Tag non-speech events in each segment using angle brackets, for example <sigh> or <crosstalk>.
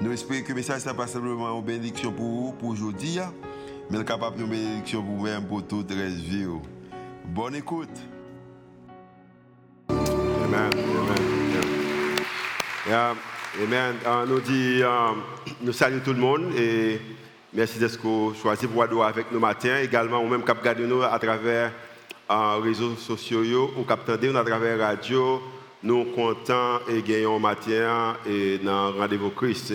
Nous espérons que le message n'est pas simplement une bénédiction pour vous, pour aujourd'hui, hein, mais capable de bénédiction pour vous-même, pour toute la vie. Bonne écoute. Amen. Amen. amen. Uh, nous uh, nous saluons tout le monde et merci d'être choisi pour avoir avec nous matin. Également, nous même cap nous à travers les uh, réseaux sociaux ou cap nous à travers la radio nous comptons et gagnons matin et dans rendez-vous Christ.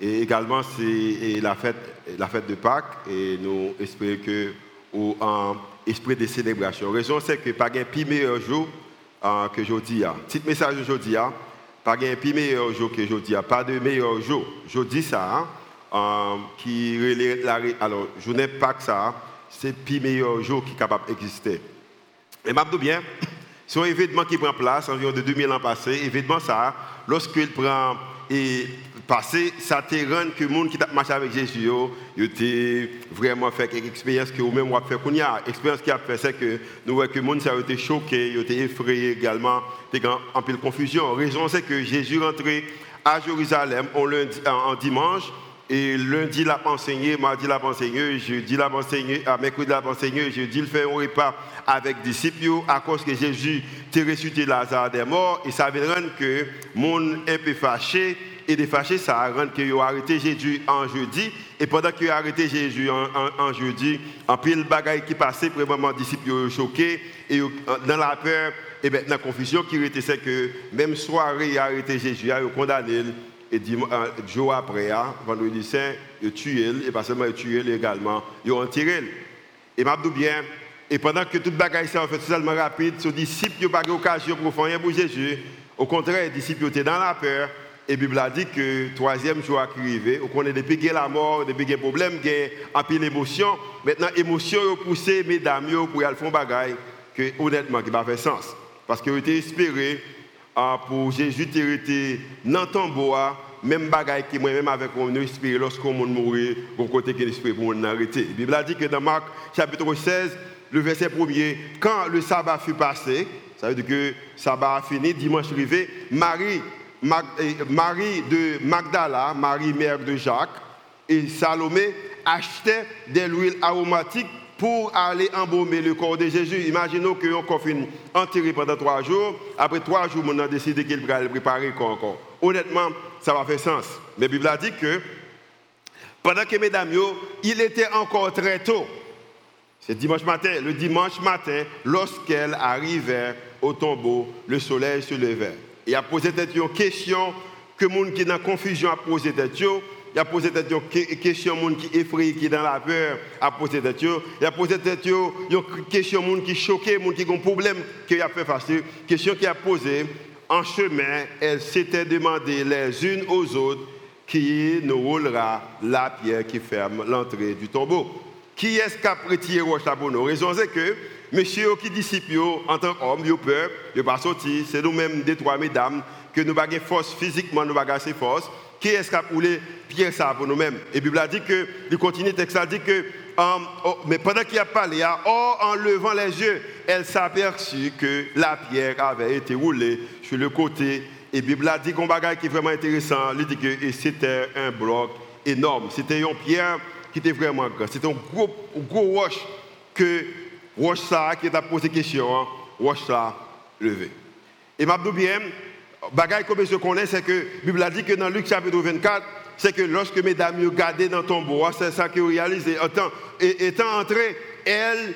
Et également, c'est la fête, la fête de Pâques et nous espérons que ou en esprit de célébration. La raison, c'est que pas un meilleur jour euh, que jeudi. Petit message aujourd'hui, pas un meilleur jour que jeudi. Pas de meilleur jour. Je dis ça, hein, euh, qui la, alors, pas que ça, c'est le meilleur jour qui est capable d'exister. Et je bien, c'est un événement qui prend place environ de 2000 ans passés. Événement ça, lorsqu'il prend et passé, ça te rend que les gens qui marché avec Jésus, ils ont vraiment fait quelque expérience que vous-même avez fait. L'expérience qui a fait, c'est que nous voyons que les gens ont été choqués, ils ont été effrayés également, ils ont peu de confusion. La raison, c'est que Jésus est rentré à Jérusalem en dimanche, et lundi, il a enseigné, mardi, il a enseigné, jeudi, il a enseigné, mercredi, il a enseigné, jeudi, il fait un repas avec disciples à cause que Jésus a ressuscité Lazare des morts. Et ça veut dire que le monde est un peu fâché. Et de fâché, ça a rendu qu'ils ont arrêté Jésus en jeudi. Et pendant qu'ils ont arrêté Jésus en, jeudi, en pile bagaille qui passait, vraiment, les disciples ont choqués. Et dans la peur, et bien, dans la confusion qui était, c'est que même soirée, ils ont arrêté Jésus, ils ont condamné. Et un jour après, hein, vendredi saint, ils tué, et pas seulement ils tué également, ils ont tiré. Et m'a bien, et pendant que toute bagaille s'est fait tellement rapide, les disciples n'ont pas eu l'occasion pour faire pour Jésus. Au contraire, les disciples étaient dans la peur. Et la Bible a dit que le troisième jour arrivé, on connaît depuis qu'il la mort, depuis qu'il y a problème, il y a. Maintenant, l'émotion a poussé mesdames pour aller faire bagaille que honnêtement, qui n'a pas fait sens. Parce qu'ils étaient espérés ah, pour Jésus été dans le tombeau, même bagaille qui moi-même avec nous espérons lorsqu'on mourit, bon côté qu'il espère pour nous arrêter. La Bible a dit que dans Marc chapitre 16, le verset 1er, quand le sabbat fut passé, ça veut dire que le sabbat a fini, dimanche arrivé, Marie, Marie de Magdala, Marie mère de Jacques, et Salomé achetaient des huiles aromatiques pour aller embaumer le corps de Jésus. Imaginons qu'on confine enterré pendant trois jours. Après trois jours, on a décidé qu'il va préparer encore. Honnêtement, ça va faire sens. Mais la Bible a dit que pendant que mesdames, il était encore très tôt. C'est dimanche matin. Le dimanche matin, lorsqu'elle arrivait au tombeau, le soleil se levait. Il a posé une question que les gens qui sont dans confusion a posé il a posé des questions gens qui effrayé, qui dans la peur, a posé questions. Il a posé des questions gens qui choqué, gens qui ont un problème, qui a fait face. Question qui a posé en chemin, elle s'était demandé les unes aux autres qui nous roulera la pierre qui ferme l'entrée du tombeau. Qui est-ce qui a retiré Roche pour nous? Raison c'est que, monsieur qui disciples, en tant qu'homme, ils peur, ils pas sortir. C'est nous-mêmes, des trois mesdames, que nous n'avons pas force physiquement, nous n'avons pas force qui est-ce qui a pierre ça pour nous-mêmes Et Bible a dit que, il continue, le texte a dit que, um, oh, mais pendant qu'il a parlé, oh, en levant les yeux, elle s'aperçut que la pierre avait été roulée sur le côté. Et Bible a dit qu'on bagage qui est vraiment intéressant, il dit que c'était un bloc énorme. C'était une pierre qui était vraiment grande. C'était un gros, gros roche que roche ça qui a posé question, hein, roche ça levé. Et m'a bien, bagaille comme je connais, c'est que Bible a dit que dans Luc chapitre 24, c'est que lorsque mesdames gardé dans ton bois, c'est ça qu'ils ont réalisé. Et étant entrée, elles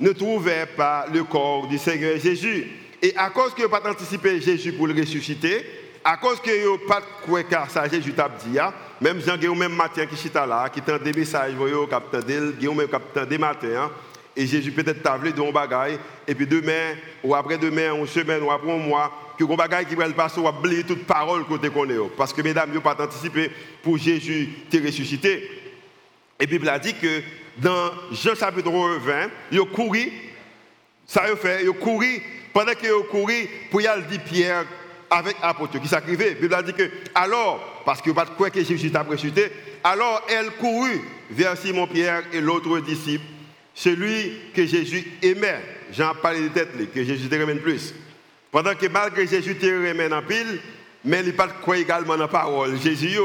ne trouvaient pas le corps du Seigneur Jésus. Et à cause qu'ils n'ont pas anticipé Jésus pour le ressusciter, à cause qu'ils n'ont pas de car ça Jésus t'a dit, hein, même Jean même matin qui est là, qui t'a des messages, même des matins, hein, et Jésus peut-être t'a de un bagaille, et puis demain, ou après-demain, une semaine, ou après un mois, que les bagaille qui va le passer, ou oublier toute parole côté qu'on est. Parce que mesdames, n'ont pas anticipé pour Jésus te ressuscité. Et la Bible a dit que dans Jean chapitre 20, il a couru, ça a fait, il a couru, pendant qu'il a couru, pour y aller dire Pierre avec l'apôtre qui s'acrivait. La Bible a dit que, alors, parce que pas de quoi que Jésus t'a préchuté, alors elle courut vers Simon Pierre et l'autre disciple, celui que Jésus aimait. Jean parlé de tête, que Jésus te remène plus. Pendant que malgré Jésus te remène en pile, mais il n'y pas quoi également dans la parole? Jésus,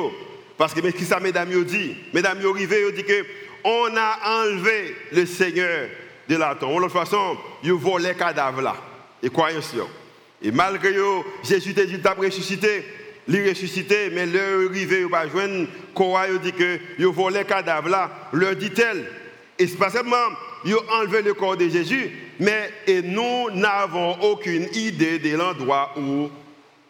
parce que ce que ça, mesdames, dit, mesdames, yo arrivé, dit que on a enlevé le Seigneur de la tombe. De toute façon, ils volé les cadavres là. Et croyez Et malgré eux, Jésus t'a dit, t'as ressuscité, il ressuscité, mais leur arrivé, il va joindre, quoi, dit que ils volé les cadavres là, leur dit-elle. Et c'est pas seulement, ils ont enlevé le corps de Jésus, mais et nous n'avons aucune idée de l'endroit où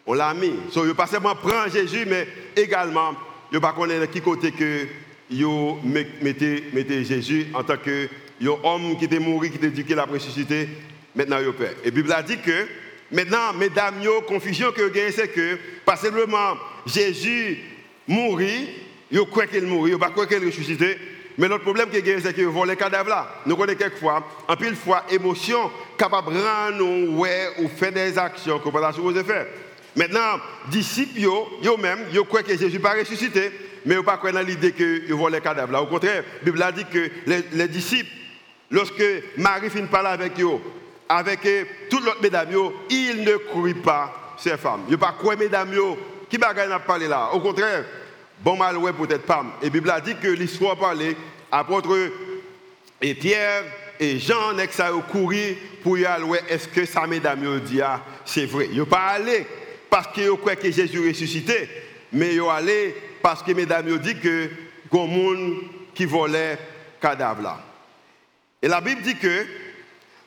on l'a mis. So, il pas seulement prendre Jésus, mais également, il ne pas connaître qui côté que yo mettez, Jésus en tant que homme qui était mort, qui était éduqué, la ressuscité, maintenant il peur. Et la Bible a dit que maintenant, mesdames, yo confusion que vous c'est que pas simplement Jésus mourit, yo croit qu'il mourit, yo pas croit qu'il ressuscité, mais notre problème que c'est que vous les cadavres là. Nous connaissons quelquefois, en pile fois, émotion capable de rendre ouais, ou faire des actions que pas supposé faire. Maintenant, disciples, même, yo croient que Jésus pas ressuscité mais ils ne pas dans l'idée qu'ils vont les cadavres. Au contraire, la Bible a dit que les, disciples, lorsque Marie finit parler avec eux, avec toutes les mesdames, ils ne croient pas ces femmes. Ils ne pas croire mesdames, qui bagaille n'a parlé là. Au contraire, bon mal ouais peut-être pas. Et la Bible a dit que l'histoire parlait, apôtre et Pierre et Jean n'est ça couru pour y aller est-ce que ça mesdames dit ah, c'est vrai? Ils pas allé parce qu'ils croient que Jésus ressuscité, mais ils allés parce que mesdames ont dit que y a monde qui volait cadavre. Et la Bible dit que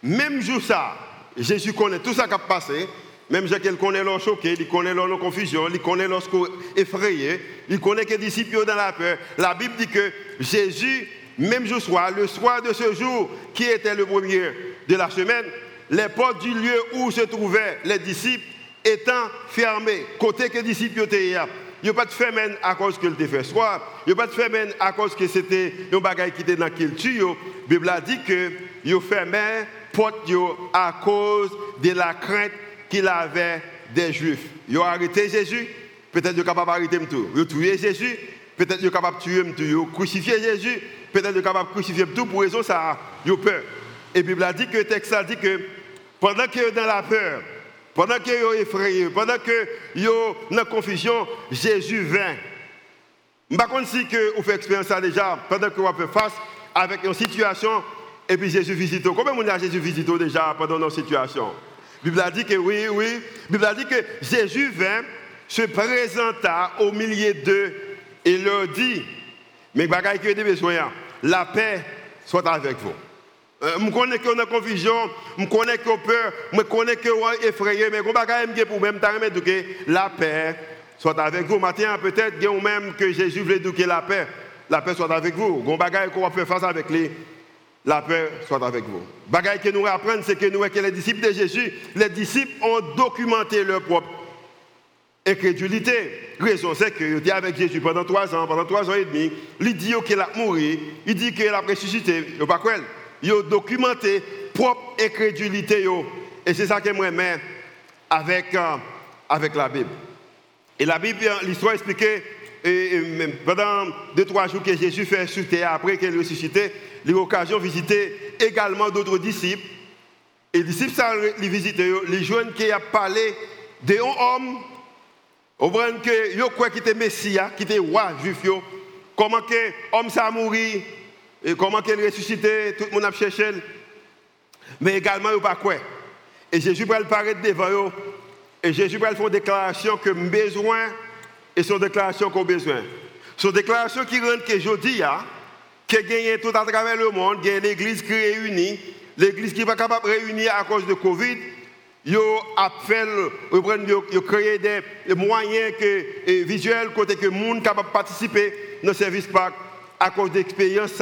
même jour ça, Jésus connaît tout ça qui a passé, même si qu'il connaît leur choqué, il connaît leur confusion, il connaît leur effrayé, il connaît que les disciples dans la peur. La Bible dit que Jésus, même jour soir, le soir de ce jour, qui était le premier de la semaine, les portes du lieu où se trouvaient les disciples étant fermées, côté que les disciples étaient il n'y a pas de famine à cause qu'il te fait soir. Il n'y a pas de famine à cause que c'était un bagage qui était dans la culture. La Bible a dit que il fermé porte à cause de la crainte qu'il avait des Juifs. Ils ont arrêté Jésus, peut-être qu'ils sont capables d'arrêter tout. Ils ont tué Jésus, peut-être qu'ils sont capables de tuer tout. Ils ont crucifié Jésus, peut-être qu'ils sont capables de crucifier tout. Pour raison ça, ils ont peur. Et la Bible a dit que le texte a dit que pendant qu'ils sont dans la peur, pendant que sont effrayés, pendant que sont dans confusion, Jésus vint. Je ne sais pas si vous faites expérience déjà, pendant que vous faites face avec une situation, et puis Jésus visite. Combien de a Jésus visité déjà pendant nos situations? La Bible a dit que oui, oui. Bible a dit que Jésus vint, se présenta au milieu d'eux et leur dit, mais bagaille que des besoins, la paix soit avec vous. Euh, je connais qu'on a confusion, je connais qu'on peur, je connais qu'on est effrayé, mais je ne pour même que la paix soit avec vous. Maintenant, peut-être que même que Jésus voulait que la paix, la paix soit avec vous. Je bagaille qu'on va faire face avec lui, la paix soit avec vous. Bagaille que nous apprenons, c'est que nous, que les disciples de Jésus, les disciples ont documenté leur propre incrédulité. Raison, c'est que était avec Jésus pendant trois ans, pendant trois ans et demi. Il dit qu'il a mouru, il dit qu'il a ressuscité. Il pas quoi ils ont documenté propre incrédulité. Et c'est ça que moi avec, euh, avec la Bible. Et la Bible, l'histoire expliquée, et, pendant deux, trois jours que Jésus fait sur terre, après qu'il est ressuscité, il a l'occasion de visiter également d'autres disciples. Et les disciples, ça, les visiter, les jeunes qui ont parlé d'un homme, au vrai que yo quoi qui était Messie, qui était roi juif, comment que homme ça a mouru, et comment qu'elle ressuscité, tout le monde a cherché. Mais également, il pas quoi. Et Jésus va paraître devant eux. Et Jésus va faire une déclaration que besoin et son déclaration qu'on besoin. Son déclaration qui rend que je dis, que gagne tout à travers le monde, y a l'église qui réunit, l'église qui n'est pas capable de réunir à cause de Covid. Ils ont créé des moyens que, visuels côté que le monde capable de participer dans le service parc à cause de l'expérience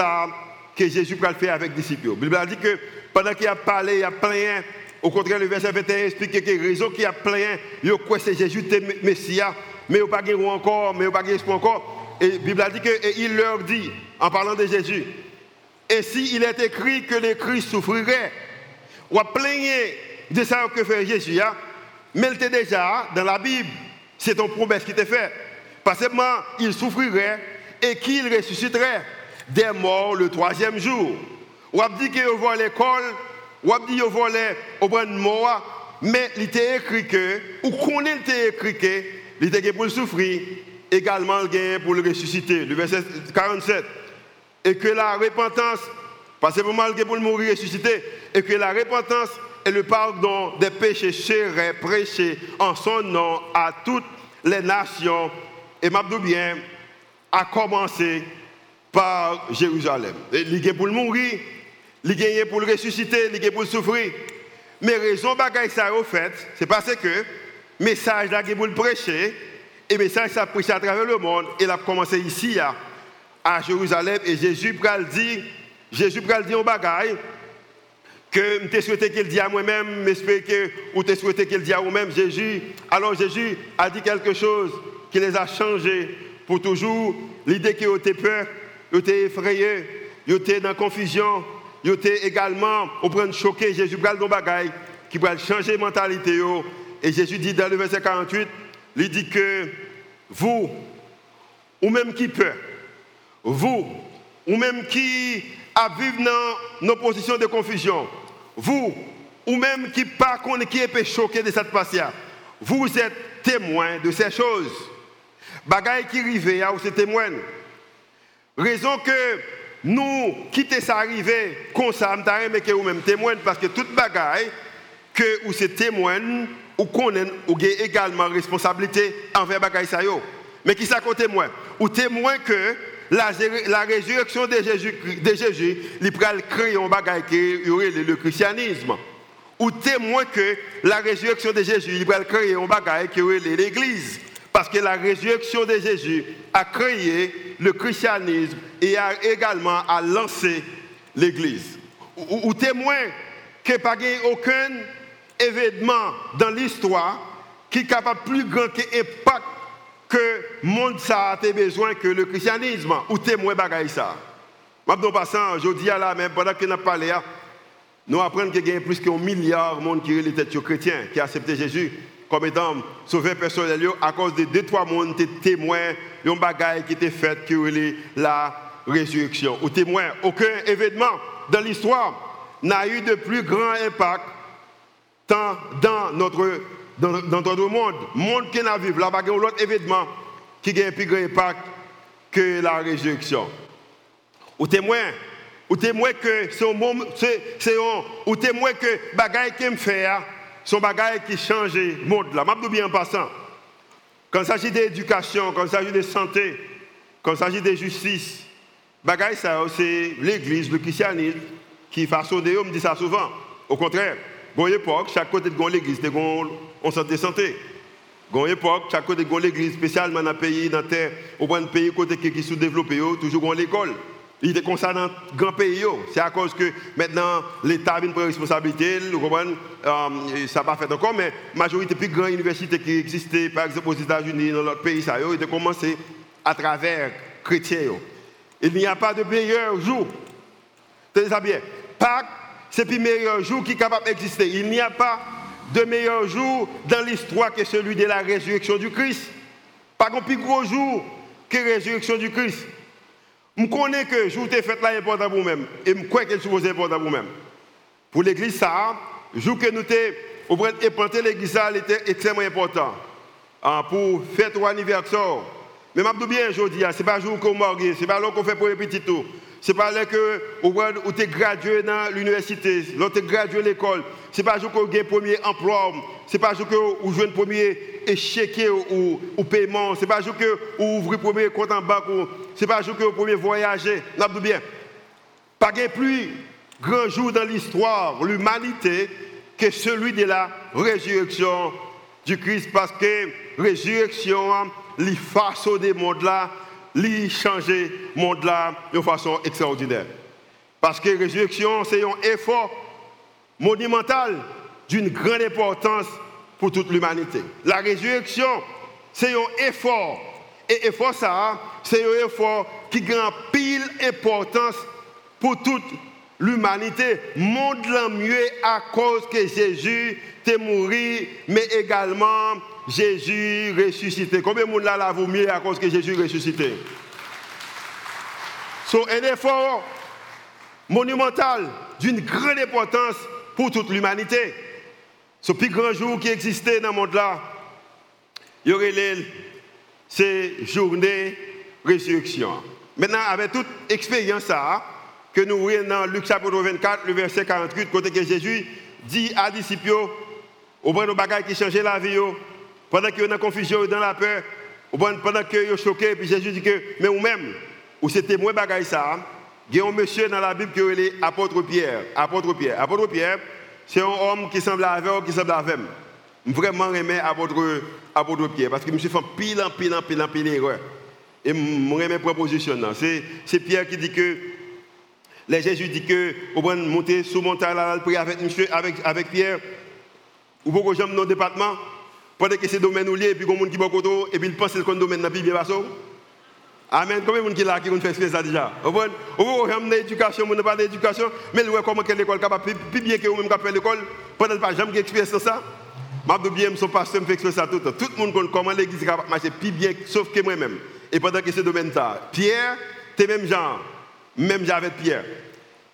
que Jésus a fait avec les disciples. La Bible a dit que pendant qu'il a parlé, il a plein. Au contraire, le verset 21 explique que la raison qu'il a plein, il a c'est Jésus le Messie, mais il n'a pas encore, mais il n'a pas encore. Et la Bible a dit qu'il leur dit, en parlant de Jésus, et si il est écrit que le Christ souffrirait, ou à plaigner de ça que fait Jésus, hein? mais il était déjà dans la Bible. C'est ton promesse qui t'est fait. Parce que il souffrirait et qu'il ressusciterait des morts le troisième jour. Ou a dit qu'il à l'école, ou a dit qu'il va au bon mort, mais il était écrit que, ou qu'on était écrit que, il était pour le souffrir, également pour le ressusciter. Le verset 47. Et que la repentance, parce que malgré pour le mourir ressusciter, et que la repentance et le pardon des péchés seraient prêchés en son nom à toutes les nations. Et m'a bien, à commencer par Jérusalem. Il est pour le mourir, il est pour le ressusciter, il est pour le souffrir. Mais raison bagaille ça au fait, c'est parce que message là pour le prêcher et message ça prêché à travers le monde, il a commencé ici à, Jérusalem et Jésus pral dit Jésus pral dit un bagaille que je souhaité qu'il dise à moi-même, j'espère que ou te souhaité qu'il dise à vous-même Jésus. Alors Jésus a dit quelque chose qui les a changés pour toujours. L'idée qu'ils étaient peur, ils étaient effrayés, ils étaient dans la confusion, ils étaient également au point de choquer. Jésus pral dans bagaille qui va changer la mentalité. Et Jésus dit dans le verset 48, il dit que vous, ou même qui peur, vous, ou même qui a vivre dans nos positions de confusion, vous, ou même qui pas qui est choqué de cette passage, vous êtes témoin de ces choses. Bagaille qui arrive, vous êtes témoin. Raison que nous quitter ça arriver comme ça, mais que vous même témoin parce que toute bagaille que vous êtes témoin ou connaît ou avez également responsabilité envers bagaille ça Mais qui ça témoin Ou témoin que la, résurrection de Jésus, de Jésus créer un bagage qui le christianisme. Ou témoin que la résurrection de Jésus, il créer un bagage qui aurait l'église. Parce que la résurrection de Jésus a créé le christianisme et a également a lancé l'église. Ou, témoin que pas aucun événement dans l'histoire qui est capable plus grand qu'impact que le monde ça a besoin que le christianisme ou témoin bagaille ça. Maintenant passant, je dis à la même pendant que nous parlé, nous apprenons qu'il y a plus qu'un milliard de monde qui est les chrétiens, qui a accepté Jésus comme étant sauveur personnel à cause de deux trois monde témoins d'un bagaille qui était fait qui est la résurrection. Ou témoin, aucun événement dans l'histoire n'a eu de plus grand impact tant dans notre dans, notre monde, monde qui n'a vécu, là, il y a un autre événement qui a un plus grand impact que la résurrection. Ou témoin, ou témoin que c'est un, ou témoin que bagaille qui me fait, hein, son bagaille qui change le monde là. Je bien en passant. Quand il s'agit d'éducation, quand il s'agit de santé, quand il s'agit de justice, bagaille c'est l'église, le christianisme qui façonne, on me dit ça souvent. Au contraire, chaque côté de l'église, on santé santé. Une époque, chaque côté de l'église, spécialement dans le pays, dans terre, au point de pays côté qui sont développés, toujours l'école. Il était comme dans grand pays. C'est à cause que maintenant, l'État a une responsabilité, euh, ça n'a pas fait encore, mais la majorité des plus grandes universités qui existaient, par exemple aux États-Unis, dans notre pays, ça a été commencé à travers chrétiens. Il n'y a pas de meilleur jour. Tenez ça bien. Pâques, c'est le meilleur jour qui est capable d'exister. Il n'y a pas de meilleur jour dans l'histoire que celui de la résurrection du Christ. Pas un plus gros jour que la résurrection du Christ. Je connais que le jour de fête là est important pour vous-même. Et je crois que c'est important pour vous-même. Pour l'église, ça, le jour que nous avons implanté l'église, ça était extrêmement important. Ah, pour faire ton anniversaire. Mais je bien aujourd'hui, ce n'est pas le jour qu'on marie, ce n'est pas le qu'on fait pour les petits tours. Ce n'est pas là que où tu es gradué dans l'université, là es gradué à l'école. Ce n'est pas jour que tu premier emploi. Ce n'est pas jour que tu joues un premier échec ou, ou paiement. Ce n'est pas jour que tu ouvres premier compte en banque. Ce n'est pas jour que tu premier voyager. N'abdou bien. Pas de plus grand jour dans l'histoire, l'humanité, que celui de la résurrection du Christ. Parce que résurrection, l'efface des mondes là, lui changer le monde là de façon extraordinaire. Parce que la résurrection, c'est un effort monumental d'une grande importance pour toute l'humanité. La résurrection, c'est un effort Et effort ça, c'est un effort qui a pile importance pour toute l'humanité. Monde le mieux à cause que Jésus est mort, mais également Jésus ressuscité. Combien de monde là, vaut mieux à cause que Jésus ressuscité? C'est un effort monumental d'une grande importance pour toute l'humanité. Ce plus grand jour qui existait dans le monde là, il y aurait c'est journée résurrection. Maintenant, avec toute expérience ça, que nous voyons dans Luc chapitre 24, le verset 48, côté que Jésus dit à disciples, au bon bagages qui changeaient la vie, pendant qu'ils sont dans la confusion, dans la peur, pendant qu'ils sont choqués, puis Jésus dit que, mais vous-même, ou c'était moins bagaille ça, il y a un monsieur dans la Bible qui est l'apôtre Pierre. Apôtre Pierre. Apôtre Pierre, c'est un homme qui semble avec qui semble avec. Vraiment aimé apôtre, apôtre Pierre parce que je me suis fait pile en pile en pile en pile erreur. Et je aime proposition. C'est Pierre qui dit que les Jésus dit que vous pouvez monter sous montagne là, prier avec monsieur, avec, avec Pierre. Ou pourquoi j'aime dans le département pendant que c'est domaine ou lié, puis il y a qui et puis il pense que le domaine n'a pas bien Amen. Combien de gens qui là qui ont fait ça déjà? Vous voyez, vous avez l'éducation, vous n'avez pas d'éducation, mais vous voyez comment l'école capable, plus bien que vous-même fait l'école, pendant que pas jamais expérience ça. Je bien, son pasteur me fait expérience ça tout le. Tout le monde connaît comment l'église est capable de marcher plus bien, sauf que moi-même. Et pendant que ce domaine là, Pierre, es même genre, même j'avais Pierre.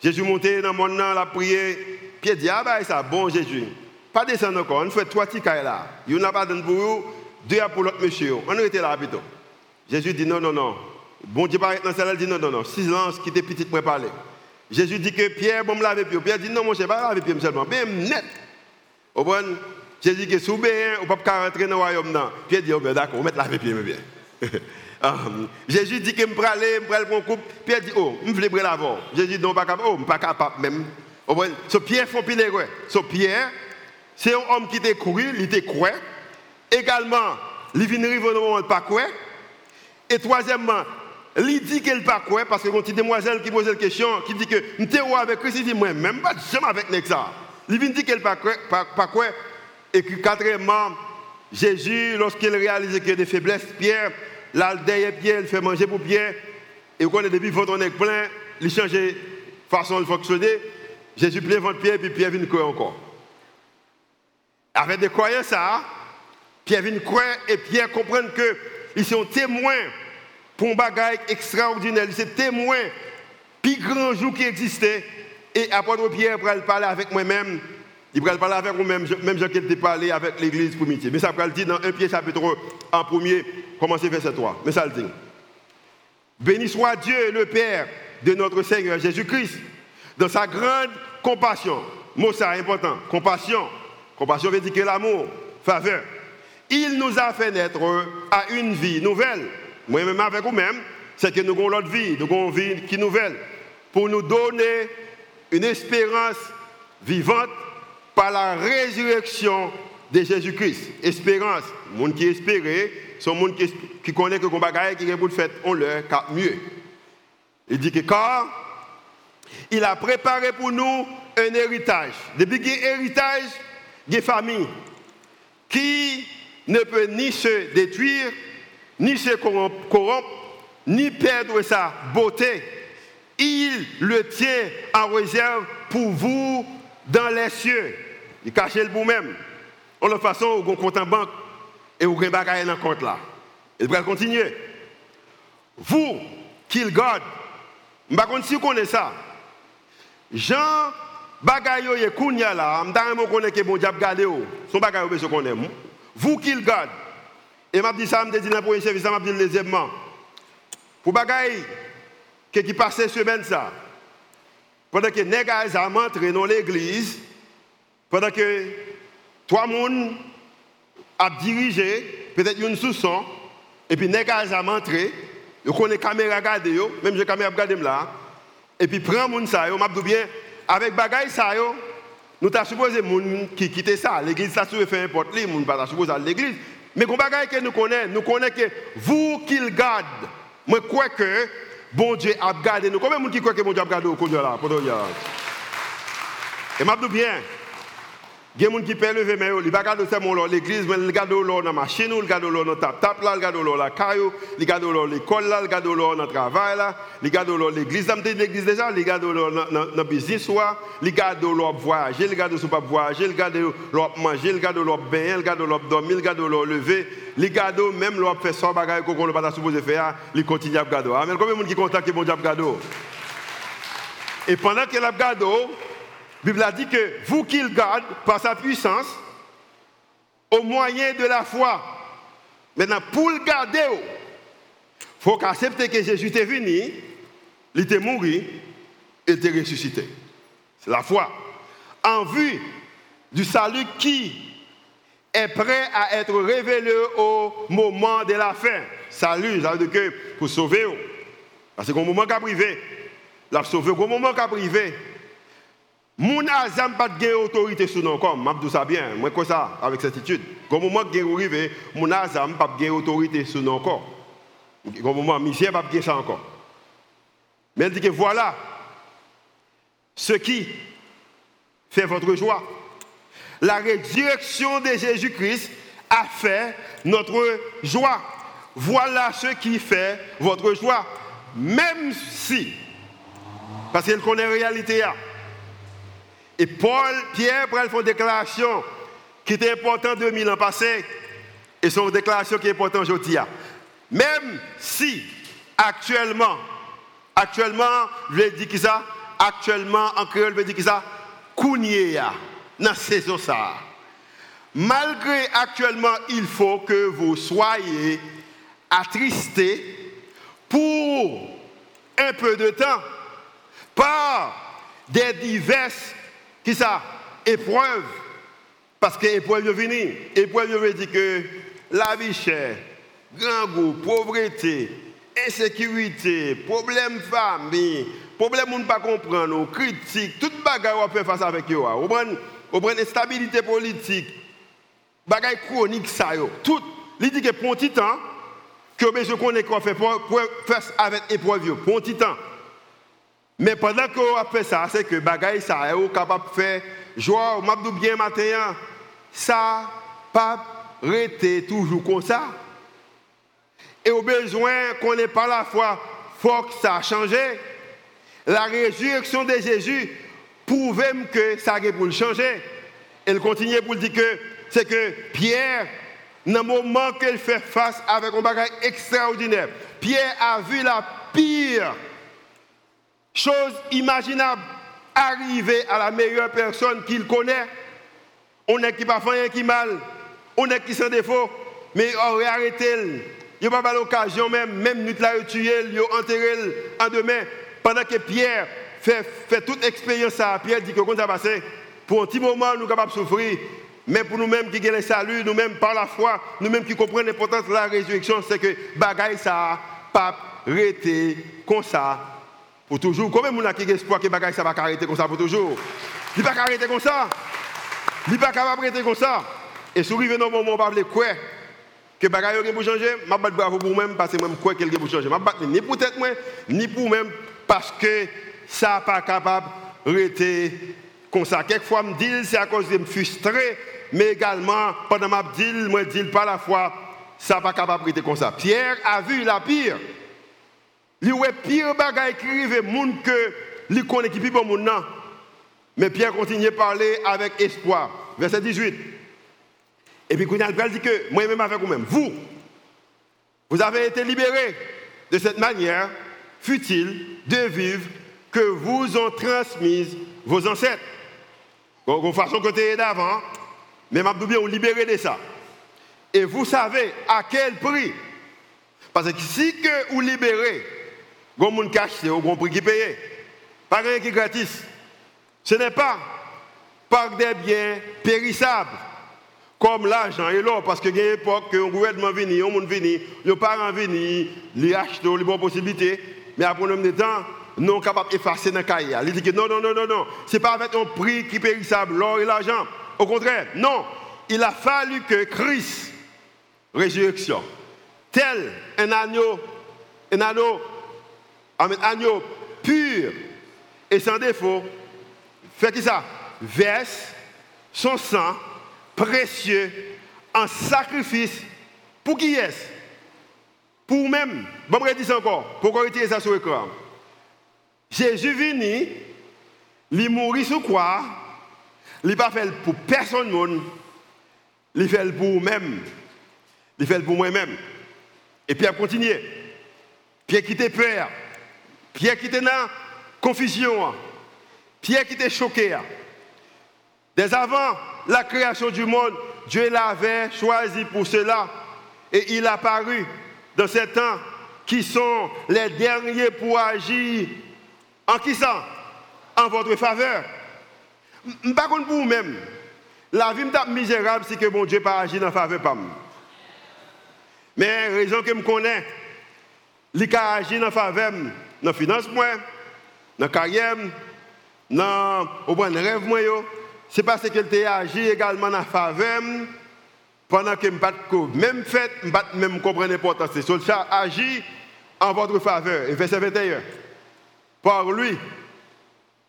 Jésus monté dans mon nom, la prière. Pierre dit, ah bah ça, bon Jésus. Pas descendre encore, on fait trois petits là. Il n'y en a pas de pour vous, deux pour l'autre monsieur. On était là plutôt. Jésus dit non, non, non. Bon Dieu paraît dans celle dit non, non, non. Silence qui était petit pour parler. Jésus dit que Pierre, bon, me laver pied. Pierre dit non, mon cher, pas laver pied seulement. Bien net. Au bon, Jésus dit que si vous ne pouvez pas rentrer dans le royaume. Pierre dit, oh, ben, d'accord, on mettre laver pied, bien. <laughs> Um, Jésus dit que je vais aller, je vais aller coupe. Pierre dit, oh, je veux l'avant. Jésus dit, non, pas capable. Oh, je ne pas capable même. Au so Pierre font pile erreur. So Pierre, c'est un homme qui était couru, il était quoi. Également, il vient arriver le moment pas quoi. Et troisièmement, il dit qu'elle pas quoi, parce que quand une demoiselle qui pose la question, qui dit que je avec Christ, il dit moi, même pas jamais avec Nexa. Il vient dire qu'elle pas quoi. Et que quatrièmement, Jésus, lorsqu'il réalise qu'il y a des faiblesses, Pierre, là, derrière Pierre, il fait manger pour Pierre. Et quand depuis votre est plein, il change de façon de fonctionner. Jésus plein ventre Pierre, puis Pierre vient croire encore. Avec des croyances, ça, Pierre vient croire et Pierre comprend que ils sont témoins pour un bagage extraordinaire. Ils sont témoins plus grand jour qui existait. Et apôtre Pierre pour parler avec moi-même. Il va parler avec vous-même, même je qu'il parlé avec l'église primitive. Mais ça va le dire dans 1 Pierre chapitre 1 en premier, commencez verset 3. Mais ça le dit. Béni soit Dieu le Père de notre Seigneur Jésus-Christ, dans sa grande compassion. Mot ça important, compassion. Compassion veut dire que l'amour, faveur il nous a fait naître à une vie nouvelle. Moi-même avec vous-même, c'est que nous avons l'autre vie, nous avons une vie qui nouvelle, pour nous donner une espérance vivante par la résurrection de Jésus-Christ. Espérance, le monde qui c'est le monde qui, connaît que le qui est pour faire, on leur mieux. Il dit que car il a préparé pour nous un héritage. Depuis qu'il y a un héritage, il famille qui ne peut ni se détruire, ni se corrompre, ni perdre sa beauté. Il le tient en réserve pour vous dans les cieux. Il cache le vous-même. En la façon, vous avez un compte en banque et vous avez un dans compte là. Il va continuer. Vous, qu'il garde, je ne sais pas si vous connaissez ça. Jean, bagaille est kounya là, je ne sais pas si bon diable garde. Son bagaille, je connais. Vous qui le gardez. Et m'a dit ça, m'a dit dans le premier service, m'a dit deuxièmement. Pour bagaille qui passait semaine ça. Pendant que les gars ont entré dans l'église, pendant que trois personnes a dirigé, peut-être une sous-son, et puis ont entré, ils connaissent la caméra gardée, même j'ai caméra gardée là, et puis prend moun ça, m'a dit bien, avec bagaille ça, nous avons supposé qui quittent ça. L'église, ça se fait n'importe qui, nous pas supposé à l'église. Mais qu'on bagaille que nous connaissons, nous connaissons que vous qui le gardez, moi crois que bon Dieu a gardé nous. Combien gens qui croient que bon Dieu a gardé nous là Et m'a bien, Il y a des gens qui peuvent lever, mais ils ne regardent pas l'église, mais ils regardent dans la machine, ils regardent dans la tap tap, ils regardent dans la caillou, ils regardent dans l'école, ils regardent dans le travail, ils regardent dans l'église. Ils l'église déjà, ils dans le business, ils regardent dans voyage, ils regardent dans leur voyager, ils regardent leur manger, ils regardent leur bain, ils regardent leur dormir, ils regardent leur lever, ils regardent même leur faire ça, bagaille qu'on ne pas supposé faire, ils continuent à regarder. Amen. Combien de gens qui qui vont regarder Et pendant qu'ils regardent, la Bible a dit que vous qu'il garde par sa puissance, au moyen de la foi. Maintenant, pour le garder, il faut accepter que Jésus est venu, il était mort et était ressuscité. C'est la foi. En vue du salut qui est prêt à être révélé au moment de la fin. Salut, ça veut dire que pour sauver, parce qu'au moment qu'a privé, la sauver, au moment qu'a privé, mon azam pas de autorité sur nos corps, je dis ça bien, moi quoi ça avec certitude. Au moment que arrive, mon azam pas de autorité sur nos corps. Au moment monsieur pas de ça encore. Mais dit que voilà ce qui fait votre joie. La résurrection de Jésus-Christ a fait notre joie. Voilà ce qui fait votre joie. Même si, parce qu'il connaît la réalité, et Paul, Pierre, pour faire une déclaration qui était importante 2000 ans passés, et son déclaration qui est importante aujourd'hui. Même si actuellement, actuellement, je vais dire que ça, actuellement, en créole, je vais dire que ça, dans la saison ça. Malgré actuellement, il faut que vous soyez attristés pour un peu de temps par des diverses qui ça? Épreuve. Parce que épreuve est venue. Épreuve veut dire que la vie chère, grand goût, pauvreté, insécurité, problème famille, problème on ne pas comprendre, critique, toute bagarre on peut face avec eux. On prend instabilité politique, bagaille chronique ça Tout, il dit que pour un que je connais qu'on fait face avec épreuve, pour. Mais pendant qu'on a fait ça, c'est que bagaille ça est capable de faire joie, m'a bien matin, ça pas rester toujours comme ça. Et au besoin qu'on n'ait pas la foi, faut que ça a changé. La résurrection de Jésus prouve que ça a pour le. Elle continue pour dire que c'est que Pierre, dans le moment qu'il fait face avec un bagage extraordinaire, Pierre a vu la pire chose imaginable, arriver à la meilleure personne qu'il connaît. On est qui pas rien qui mal, on est qui sans défaut, mais on va arrêter. Il n'y a pas l'occasion même, même nous l'a tué, il enterré en demain. Pendant que Pierre fait, toute expérience à Pierre dit que quand ça passe, pour un petit moment, nous sommes capables de souffrir. Mais pour nous-mêmes qui gagnent le salut, nous-mêmes par la foi, nous-mêmes qui comprenons l'importance de la résurrection, c'est que bagaille ça, pas arrêter comme ça pour toujours. Combien de gens qui ont espoir que les ça va arrêter comme ça pour toujours Il ne va pas arrêter comme ça. Il ne va pas arrêter comme ça. Et si vous arrivez dans le moment où vous quoi que les choses vont changer, je vais bravo pour moi parce que je crois que vont changer. Je ne ni pour tête ni pour moi parce que ça n'est pas capable d'arrêter comme ça. Quelquefois, je me dis c'est à cause de me frustrer, mais également, pendant ma je dis par la foi, ça n'est pas capable comme ça. Pierre a vu la pire. Y a pire bagaille qui arrive, monde que li connaît qui bon monde Mais Pierre continue à parler avec espoir. Verset 18. Et puis, il dit que, moi-même avec vous-même, vous, vous avez été libérés de cette manière futile de vivre que vous ont transmise vos ancêtres. De façon côté d'avant, mais je bien, vous libérez de ça. Et vous savez à quel prix. Parce que si vous libérez Gon moun cache, c'est au bon prix qui paye. Pas rien qui est. Ce n'est pas par des biens périssables, comme l'argent et l'or, parce que y a une époque que un gouvernement venu, un monde venu, le parent venu, les acheter les bonnes possibilités, mais après un temps, non capable d'effacer dans le cahier. Il dit que non, non, non, non, non, ce n'est pas avec un prix qui est périssable, l'or et l'argent. Au contraire, non, il a fallu que Christ, résurrection, tel un agneau, un agneau un agneau pur et sans défaut, fait qui ça? Verse son sang précieux en sacrifice pour qui est-ce? Pour vous-même. Bon, je dis encore, pourquoi retirer ça sur l'écran Jésus venu, il mourit sur quoi Il n'a pas fait pour personne, il fait pour vous-même. Il fait pour moi-même. Et puis, il a continué. Pierre qui était peur. Pierre qui était dans confusion. Pierre qui était choqué. Dès avant la création du monde, Dieu l'avait choisi pour cela. Et il a paru dans ces temps qui sont les derniers pour agir. En qui ça? En votre faveur. Par contre, pour vous-même, la vie est misérable si que mon Dieu pas agi dans faveur moi. Mais raison que je connais, il a agi dans faveur dans finance, dans la carrière, dans le rêve, c'est parce qu'il a agi également dans faveur pendant que ne même fait, ne même comprendre l'importance. Ça agit en votre faveur. Et verset 21. Par lui,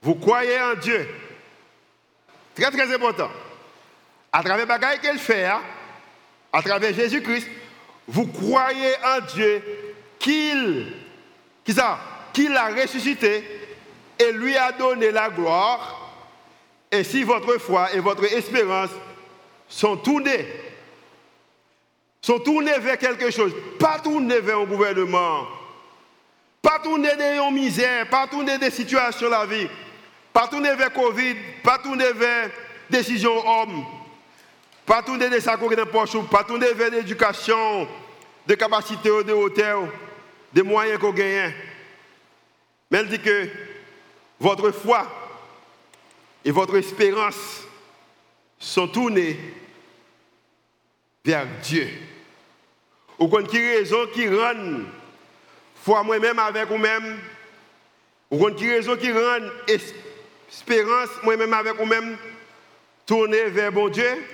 vous croyez en Dieu. Très très important. À travers choses qu'elle fait, hein, à travers Jésus-Christ, vous croyez en Dieu qu'il qu'il a ressuscité et lui a donné la gloire. Et si votre foi et votre espérance sont tournés, sont tournés vers quelque chose, pas tournés vers un gouvernement, pas tournés vers une misère, pas tournés des situations de la vie, pas tournés vers Covid, pas tournés vers décision homme, pas tourner des sacs dans poche, pas tourner vers l'éducation, des capacités de hauteur, des moyens qu'on gagne. Mais elle dit que votre foi et votre espérance sont tournés vers Dieu. Ou qu'on qui raison qui rend foi moi-même avec vous-même. Ou qu'on qui raison qui rend espérance moi-même avec vous-même tourner vers bon Dieu.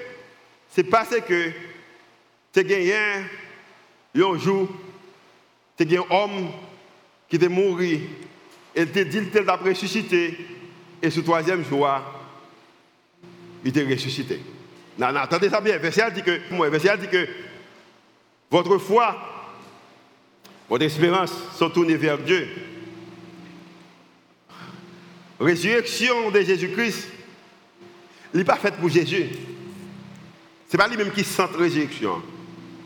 C'est parce que tu gagné un jour, tu gagné un homme qui est mort et te dit qu'il t'a ressuscité? Et ce troisième jour, il est ressuscité. Non, non, attendez ça bien. Verset dit que, dit que votre foi, votre espérance sont tournées vers Dieu. Résurrection de Jésus-Christ, il n'est pas faite pour Jésus. Ce n'est pas lui-même qui sent résurrection.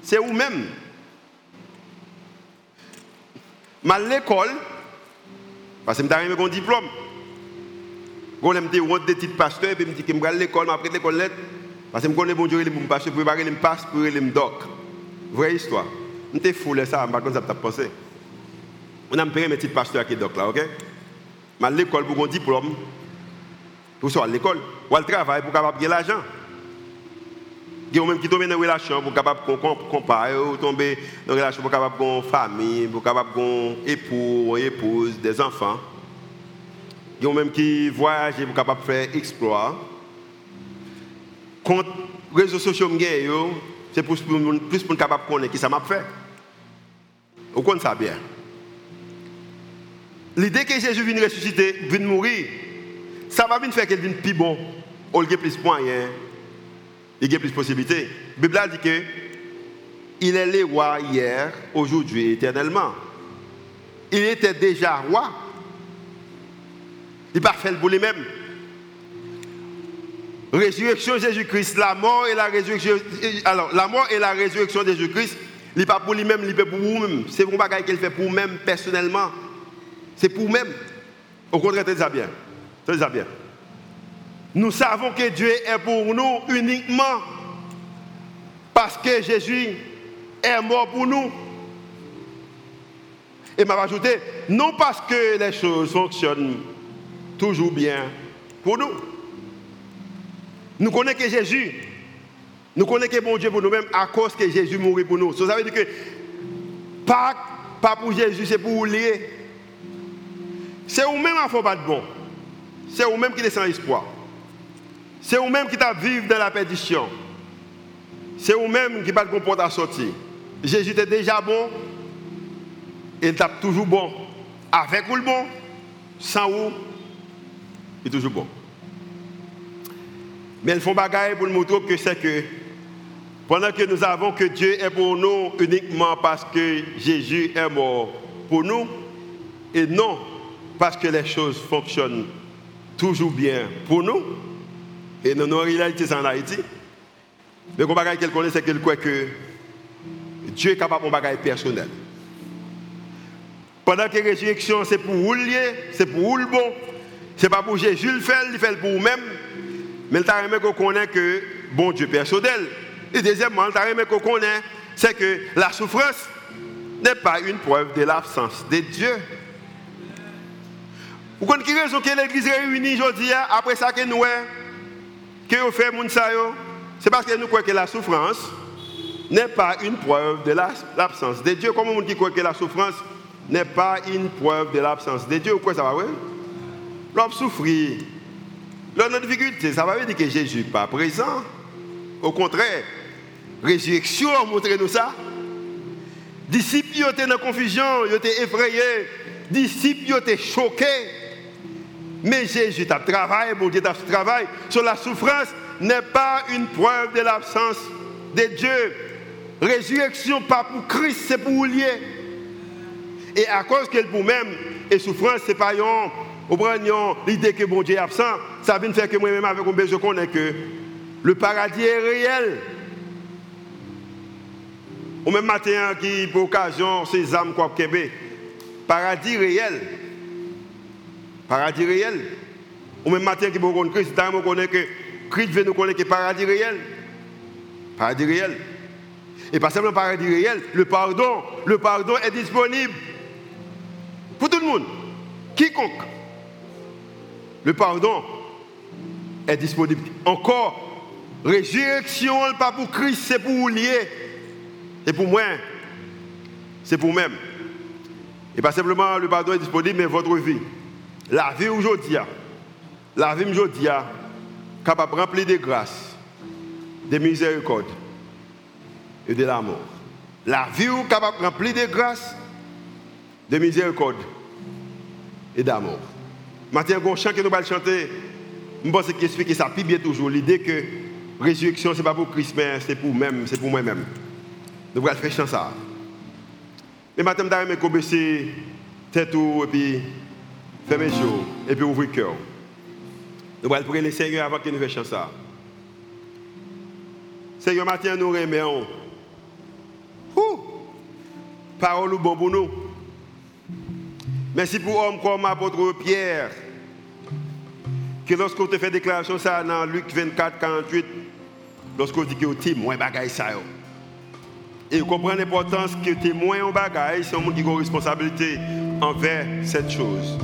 C'est vous-même. Mal l'école, parce que je suis un diplôme. Je suis un des titres pasteur, puis je me dis que je vais l'école, après l'école, parce que je connais bon Dieu, je suis pasteur, pour préparer les passe, pour les doc. Vraie histoire. Je suis fou, ça, je ne sais pas ça pensé. On a payé mes titres pasteur qui doc là, ok? Je suis l'école pour un diplôme, pour soit à l'école, ou à le travail pour capable gagner l'argent. Y a même qui tombent dans une relation pour capable comparer, ou tomber dans une relation pour capable une famille, pour capable époux, épouse, des enfants. Y a même qui voyagent pour capable faire exploit. Contre les réseaux sociaux, c'est plus pour pour capable connaître qui ça m'a fait. Vous connaissez ça bien? L'idée que Jésus vient ressusciter, vient mourir, ça va bien faire qu'il vienne plus bon, au lieu plus moyen, il y a plus de possibilités. La Bible dit que il est le roi hier, aujourd'hui, éternellement. Il était déjà roi. Il n'est pas fait pour lui-même. Résurrection Jésus-Christ, la mort et la résurrection. Alors, la mort et la résurrection de Jésus-Christ, il n'est pas pour lui-même, il est pour vous-même. C'est pour bagage qu'il fait pour vous-même personnellement. C'est pour vous-même. Au contraire, ça bien. Ça bien. Nous savons que Dieu est pour nous uniquement parce que Jésus est mort pour nous. Et m'a ajouté, non parce que les choses fonctionnent toujours bien pour nous. Nous connaissons que Jésus, nous connaissons que bon Dieu pour nous-mêmes à cause que Jésus mourit pour nous. Ça veut dire que pas, pour Jésus, c'est pour vous lier. C'est vous-même à faut pas de bon. C'est vous-même qui êtes sans espoir. C'est vous-même qui t'a vivre dans la perdition. C'est vous-même qui pas de comporter à sortir. Jésus était déjà bon. Il t'a toujours bon. Avec ou le bon, sans ou, il est toujours bon. Mais elles font bagaille pour nous montrer que c'est que pendant que nous avons que Dieu est pour nous uniquement parce que Jésus est mort pour nous, et non parce que les choses fonctionnent toujours bien pour nous, et non, non, réalité c'est en Haïti. Mais le bagage qu'elle connaît, c'est qu'elle croit que Dieu est capable de bagage personnel. Pendant que la résurrection, c'est pour vous lier, c'est pour vous le bon, c'est pas pour Jésus le faire, il fait pour vous-même. Mais il t'a aimé qu'on connaît que bon Dieu personnel. Et deuxièmement, il t'a aimé qu'on connaît, c'est que la souffrance n'est pas une preuve de l'absence de Dieu. Vous connaissez qui raison que l'église réunie aujourd'hui, après ça que nous, que nous fait c'est parce que nous croyons que la souffrance n'est pas une preuve de l'absence de Dieu. Comment on dit que la souffrance n'est pas une preuve de l'absence de Dieu? Quoi ça va, oui L'homme souffrir, l'homme difficulté, ça va dire que Jésus n'est pas présent. Au contraire, résurrection montre nous ça. Disciples étaient dans confusion, ils étaient effrayés. Disciples étaient choqués. Mais Jésus a travaillé, mon Dieu a travaillé sur la souffrance n'est pas une preuve de l'absence de Dieu. Résurrection, pas pour Christ, c'est pour lier. Et à cause qu'elle pour même, et souffrance, c'est pas l'idée que bon Dieu est absent, ça vient faire que moi-même, avec un je connais que le paradis est réel. Au même matin, qui, pour occasion, ces âmes quoi paradis réel. Paradis réel. Au même matin, qui pour Christ, je connais que Christ veut nous connaître le paradis réel. Paradis réel. Et pas seulement paradis réel, le pardon, le pardon est disponible pour tout le monde. Quiconque. Le pardon est disponible. Encore, résurrection, pas pour Christ, c'est pour lier. Et pour moi, c'est pour moi-même. Et pas simplement le pardon est disponible, mais votre vie. La vie aujourd'hui, la vie aujourd'hui, capable de remplir de grâce, de miséricorde et de l'amour. La vie capable de remplir de grâce, de miséricorde et d'amour. Maintenant, un chant que nous allons chanter, je pense qu'il explique ça plus bien toujours. L'idée que résurrection, ce n'est pas pour Christ, mais c'est pour même, c'est pour moi-même. Nous allons faire ça. Et maintenant, je vais baisser tête et puis fermer les yeux et puis ouvrir le cœur. Nous allons prier le Seigneur avant que nous fassions ça. Seigneur, matin, nous remercions. Parole ou bon pour nous. Merci pour homme comme apôtre Pierre. Que lorsqu'on te fait déclaration ça dans Luc 24, 48, lorsqu'on dit que tu moins bagaille ça. Et vous comprenez l'importance que témoin en bagaille, c'est un monde qui a une responsabilité envers cette chose.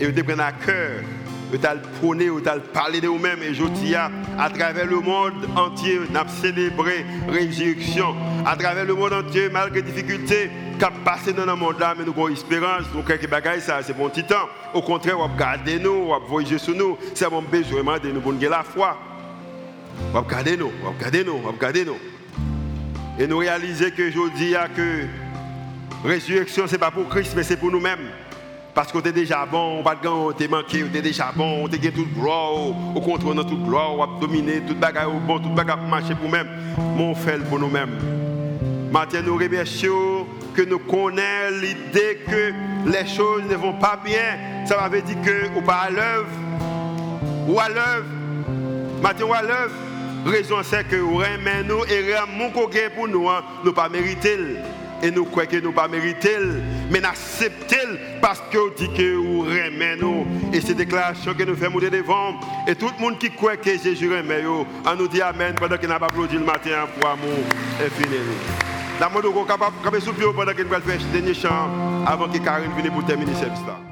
Et vous prenez à cœur vous avez prôné, vous avez parlé de vous-même. Et je dis à, travers le monde entier, nous avons célébré la résurrection. À travers le monde entier, malgré les difficultés, qui passé dans le monde là, mais nous avons espérance. Donc, quelques bagages, ça, c'est bon petit temps. Au contraire, on va garder nous, on va voyager sur nous. C'est mon besoin de nous pour la foi. On va garder nous, on va garder nous, on va garder nous. Et nous réaliser que je dis à que résurrection, ce n'est pas pour Christ, mais c'est pour nous-mêmes. Parce qu'on est déjà bon, on pas de on est manqué, on est déjà bon, on est gagné toute gloire, au contrôle toute gloire, on a dominé toute bagarre au bon, toute bagarre marcher pour nous-mêmes. Mon fait pour nous-mêmes. Maintenant, nous remercions que nous connaissons l'idée que les choses ne vont pas bien. Ça veut dire que ou pas à l'œuvre, ou à l'œuvre. Maintenant, ou à l'œuvre. Raison c'est que nous et mon pour nous, hein, nous pas mériter et nous croyons que nous pas mériter, mais nous acceptons parce que nous dit que nous nous. Et c'est déclaration que nous faisons devant. Et tout le monde qui croit que Jésus remet, on nous dit Amen pendant qu'il n'a pas applaudi le matin pour amour infini. La mode est capable de pendant qu'il va faire le dernier chant avant que Karine vienne pour terminer cette histoire.